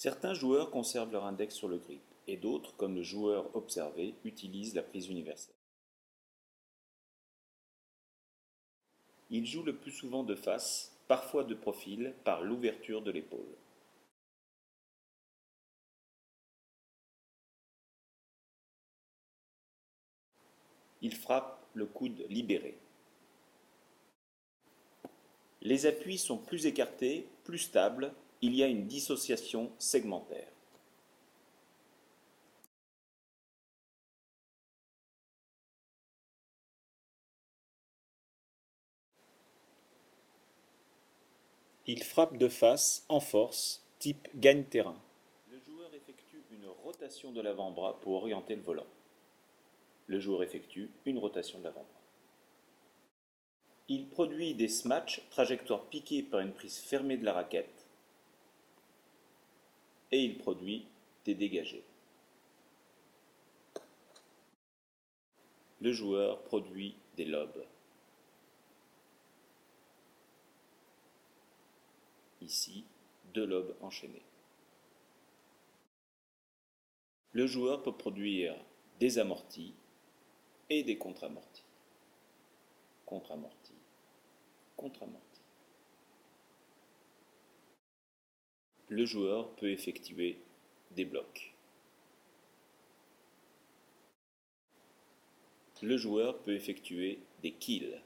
Certains joueurs conservent leur index sur le grip, et d'autres, comme le joueur observé, utilisent la prise universelle. Il joue le plus souvent de face, parfois de profil, par l'ouverture de l'épaule. Il frappe le coude libéré. Les appuis sont plus écartés, plus stables, il y a une dissociation segmentaire. Il frappe de face, en force, type gagne-terrain. Le joueur effectue une rotation de l'avant-bras pour orienter le volant. Le joueur effectue une rotation de l'avant-bras. Il produit des smatchs, trajectoire piquée par une prise fermée de la raquette, et il produit des dégagés. Le joueur produit des lobes. Ici, deux lobes enchaînés. Le joueur peut produire des amortis et des contre-amortis. Contre-amortis, contre-amortis. Le joueur peut effectuer des blocs. Le joueur peut effectuer des kills.